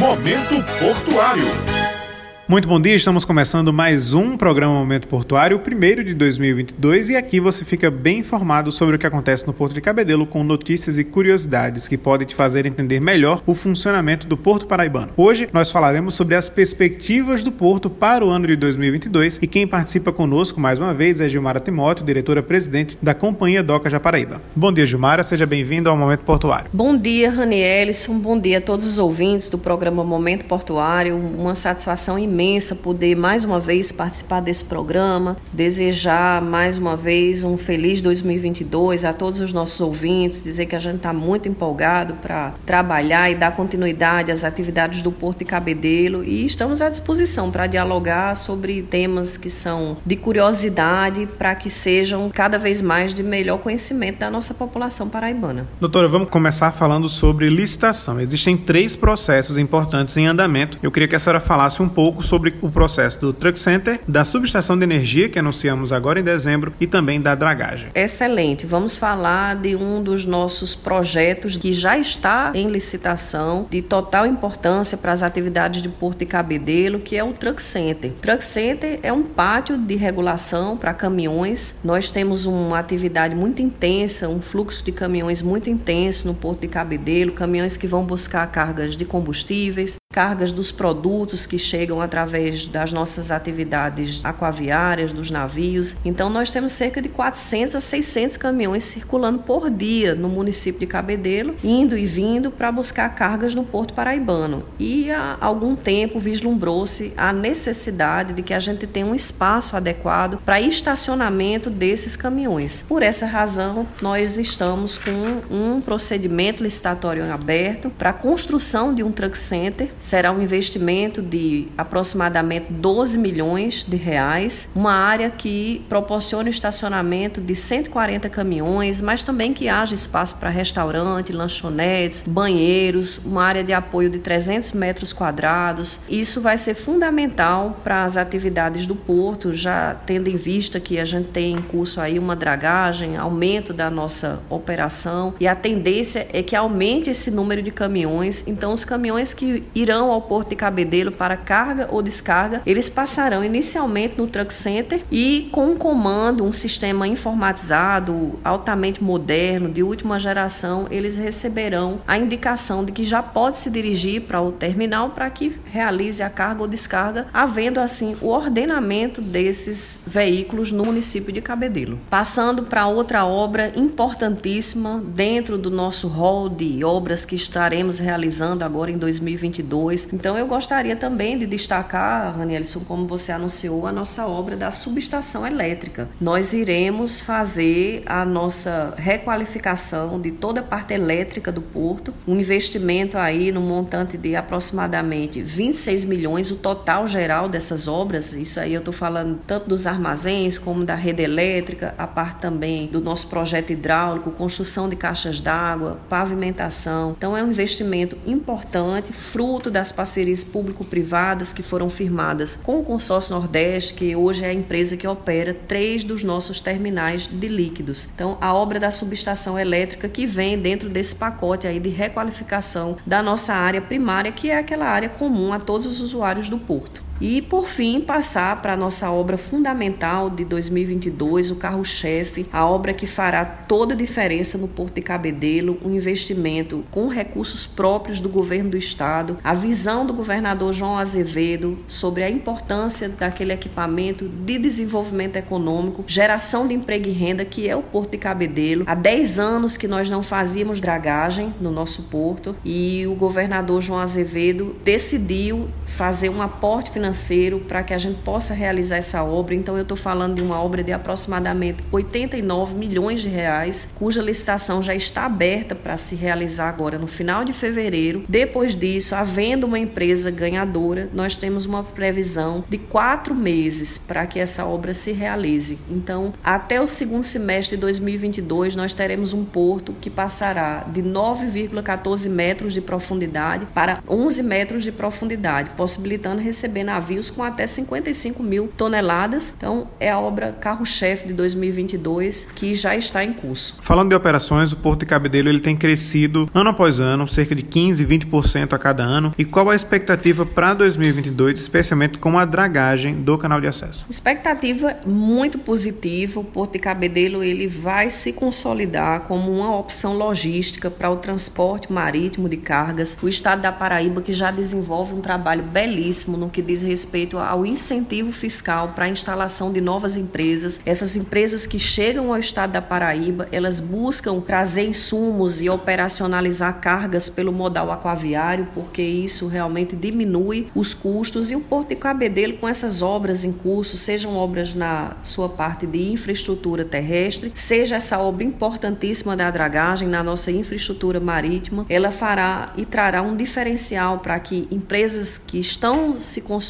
Momento Portuário. Muito bom dia, estamos começando mais um programa Momento Portuário, o primeiro de 2022, e aqui você fica bem informado sobre o que acontece no Porto de Cabedelo com notícias e curiosidades que podem te fazer entender melhor o funcionamento do Porto Paraibano. Hoje nós falaremos sobre as perspectivas do Porto para o ano de 2022 e quem participa conosco mais uma vez é Gilmara Timóteo, diretora-presidente da Companhia Doca Japaraíba. Bom dia, Gilmara, seja bem-vindo ao Momento Portuário. Bom dia, Ranielson, bom dia a todos os ouvintes do programa Momento Portuário, uma satisfação imensa imensa poder mais uma vez participar desse programa, desejar mais uma vez um feliz 2022 a todos os nossos ouvintes, dizer que a gente está muito empolgado para trabalhar e dar continuidade às atividades do Porto de Cabedelo e estamos à disposição para dialogar sobre temas que são de curiosidade para que sejam cada vez mais de melhor conhecimento da nossa população paraibana. Doutora, vamos começar falando sobre licitação. Existem três processos importantes em andamento. Eu queria que a senhora falasse um pouco sobre o processo do Truck Center, da subestação de energia que anunciamos agora em dezembro e também da dragagem. Excelente. Vamos falar de um dos nossos projetos que já está em licitação, de total importância para as atividades de Porto e Cabedelo, que é o Truck Center. Truck Center é um pátio de regulação para caminhões. Nós temos uma atividade muito intensa, um fluxo de caminhões muito intenso no Porto de Cabedelo, caminhões que vão buscar cargas de combustíveis, cargas dos produtos que chegam através das nossas atividades aquaviárias, dos navios. Então, nós temos cerca de 400 a 600 caminhões circulando por dia no município de Cabedelo, indo e vindo para buscar cargas no Porto Paraibano. E há algum tempo vislumbrou-se a necessidade de que a gente tenha um espaço adequado para estacionamento desses caminhões. Por essa razão, nós estamos com um procedimento licitatório aberto para a construção de um truck center será um investimento de aproximadamente 12 milhões de reais, uma área que proporciona estacionamento de 140 caminhões, mas também que haja espaço para restaurante, lanchonetes, banheiros, uma área de apoio de 300 metros quadrados. Isso vai ser fundamental para as atividades do porto, já tendo em vista que a gente tem em curso aí uma dragagem, aumento da nossa operação e a tendência é que aumente esse número de caminhões. Então, os caminhões que irão irão ao Porto de Cabedelo para carga ou descarga, eles passarão inicialmente no Truck Center e com um comando, um sistema informatizado, altamente moderno, de última geração, eles receberão a indicação de que já pode se dirigir para o terminal para que realize a carga ou descarga, havendo assim o ordenamento desses veículos no município de Cabedelo. Passando para outra obra importantíssima dentro do nosso rol de obras que estaremos realizando agora em 2022 então eu gostaria também de destacar, Ranielson, como você anunciou, a nossa obra da subestação elétrica. Nós iremos fazer a nossa requalificação de toda a parte elétrica do porto, um investimento aí no montante de aproximadamente 26 milhões, o total geral dessas obras. Isso aí eu estou falando tanto dos armazéns como da rede elétrica, a parte também do nosso projeto hidráulico, construção de caixas d'água, pavimentação. Então é um investimento importante, fruto das parcerias público-privadas que foram firmadas com o Consórcio Nordeste, que hoje é a empresa que opera três dos nossos terminais de líquidos. Então, a obra da subestação elétrica que vem dentro desse pacote aí de requalificação da nossa área primária, que é aquela área comum a todos os usuários do porto. E, por fim, passar para a nossa obra fundamental de 2022, o carro-chefe, a obra que fará toda a diferença no Porto de Cabedelo, um investimento com recursos próprios do governo do estado, a visão do governador João Azevedo sobre a importância daquele equipamento de desenvolvimento econômico, geração de emprego e renda, que é o Porto de Cabedelo. Há 10 anos que nós não fazíamos dragagem no nosso porto e o governador João Azevedo decidiu fazer um aporte financeiro financeiro para que a gente possa realizar essa obra. Então, eu estou falando de uma obra de aproximadamente 89 milhões de reais, cuja licitação já está aberta para se realizar agora no final de fevereiro. Depois disso, havendo uma empresa ganhadora, nós temos uma previsão de quatro meses para que essa obra se realize. Então, até o segundo semestre de 2022, nós teremos um porto que passará de 9,14 metros de profundidade para 11 metros de profundidade, possibilitando receber navios navios com até 55 mil toneladas. Então, é a obra carro-chefe de 2022 que já está em curso. Falando de operações, o Porto de Cabedelo ele tem crescido ano após ano, cerca de 15, 20% a cada ano. E qual a expectativa para 2022, especialmente com a dragagem do canal de acesso? Expectativa muito positiva. O Porto de Cabedelo ele vai se consolidar como uma opção logística para o transporte marítimo de cargas. O estado da Paraíba que já desenvolve um trabalho belíssimo no que diz respeito ao incentivo fiscal para a instalação de novas empresas. Essas empresas que chegam ao estado da Paraíba, elas buscam trazer insumos e operacionalizar cargas pelo modal aquaviário, porque isso realmente diminui os custos e o Porto de Cabedelo com essas obras em curso, sejam obras na sua parte de infraestrutura terrestre, seja essa obra importantíssima da dragagem na nossa infraestrutura marítima, ela fará e trará um diferencial para que empresas que estão se consolidando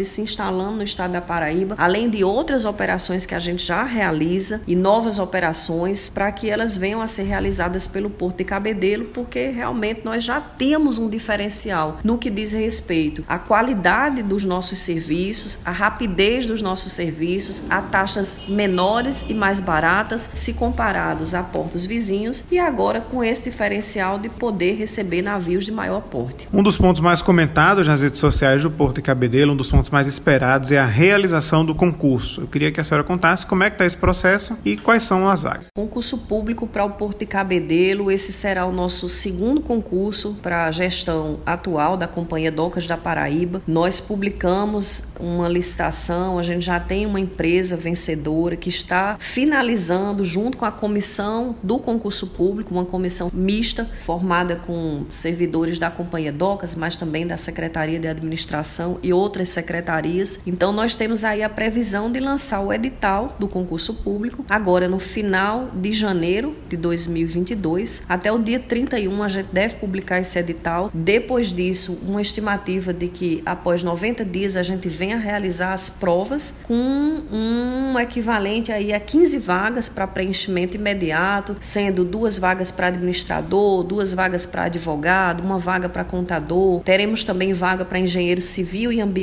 e se instalando no estado da Paraíba, além de outras operações que a gente já realiza e novas operações, para que elas venham a ser realizadas pelo Porto de Cabedelo, porque realmente nós já temos um diferencial no que diz respeito à qualidade dos nossos serviços, à rapidez dos nossos serviços, a taxas menores e mais baratas se comparados a portos vizinhos e agora com esse diferencial de poder receber navios de maior porte. Um dos pontos mais comentados nas redes sociais do Porto de Cabedelo, um dos pontos mais esperados é a realização do concurso. Eu queria que a senhora contasse como é que está esse processo e quais são as vagas. Concurso público para o Porto de Cabedelo, esse será o nosso segundo concurso para a gestão atual da Companhia Docas da Paraíba. Nós publicamos uma licitação, a gente já tem uma empresa vencedora que está finalizando junto com a comissão do concurso público, uma comissão mista formada com servidores da Companhia Docas, mas também da Secretaria de Administração e outras secretarias. Então nós temos aí a previsão de lançar o edital do concurso público agora no final de janeiro de 2022. Até o dia 31 a gente deve publicar esse edital. Depois disso, uma estimativa de que após 90 dias a gente venha realizar as provas com um equivalente aí a 15 vagas para preenchimento imediato, sendo duas vagas para administrador, duas vagas para advogado, uma vaga para contador. Teremos também vaga para engenheiro civil e ambiental,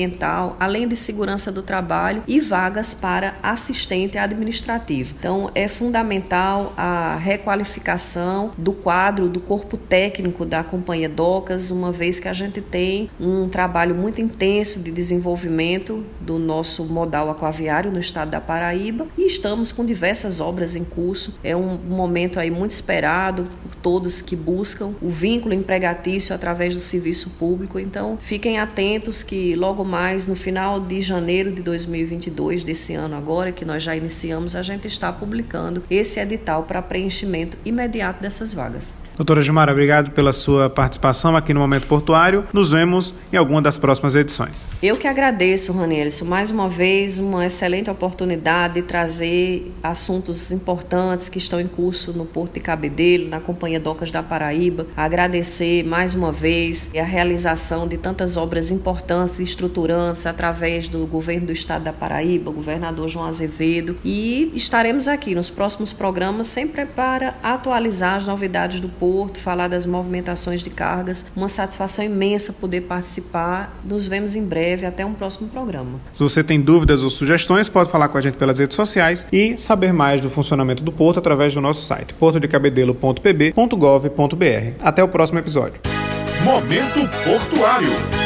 além de segurança do trabalho e vagas para assistente administrativo. Então, é fundamental a requalificação do quadro do corpo técnico da companhia Docas, uma vez que a gente tem um trabalho muito intenso de desenvolvimento do nosso modal aquaviário no estado da Paraíba e estamos com diversas obras em curso. É um momento aí muito esperado por todos que buscam o vínculo empregatício através do serviço público. Então, fiquem atentos que logo mais no final de janeiro de 2022 desse ano agora que nós já iniciamos, a gente está publicando esse edital para preenchimento imediato dessas vagas. Doutora Gilmar, obrigado pela sua participação aqui no Momento Portuário. Nos vemos em alguma das próximas edições. Eu que agradeço, Ranelson, mais uma vez uma excelente oportunidade de trazer assuntos importantes que estão em curso no Porto de Cabedelo, na Companhia Docas da Paraíba. Agradecer mais uma vez a realização de tantas obras importantes e estruturantes através do governo do estado da Paraíba, o governador João Azevedo, e estaremos aqui nos próximos programas sempre para atualizar as novidades do Porto porto, falar das movimentações de cargas. Uma satisfação imensa poder participar. Nos vemos em breve. Até um próximo programa. Se você tem dúvidas ou sugestões, pode falar com a gente pelas redes sociais e saber mais do funcionamento do porto através do nosso site portodecabedelo.pb.gov.br. Até o próximo episódio. Momento Portuário.